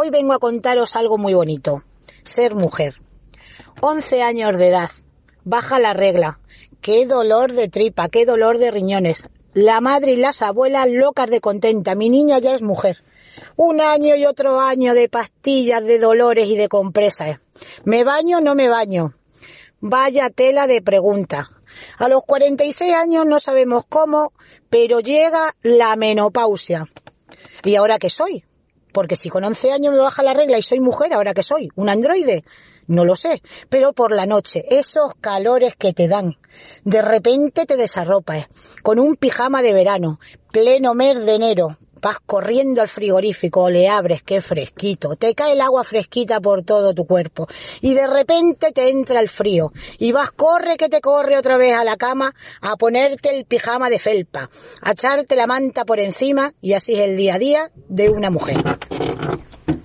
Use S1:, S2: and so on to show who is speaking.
S1: Hoy vengo a contaros algo muy bonito. Ser mujer. 11 años de edad. Baja la regla. Qué dolor de tripa, qué dolor de riñones. La madre y las abuelas locas de contenta. Mi niña ya es mujer. Un año y otro año de pastillas, de dolores y de compresas. ¿Me baño no me baño? Vaya tela de pregunta. A los 46 años no sabemos cómo, pero llega la menopausia. ¿Y ahora qué soy? Porque si con 11 años me baja la regla y soy mujer, ¿ahora qué soy? ¿Un androide? No lo sé, pero por la noche, esos calores que te dan, de repente te desarropas, con un pijama de verano, pleno mes de enero, vas corriendo al frigorífico, le abres, qué fresquito, te cae el agua fresquita por todo tu cuerpo, y de repente te entra el frío, y vas, corre que te corre otra vez a la cama, a ponerte el pijama de felpa, a echarte la manta por encima, y así es el día a día de una mujer.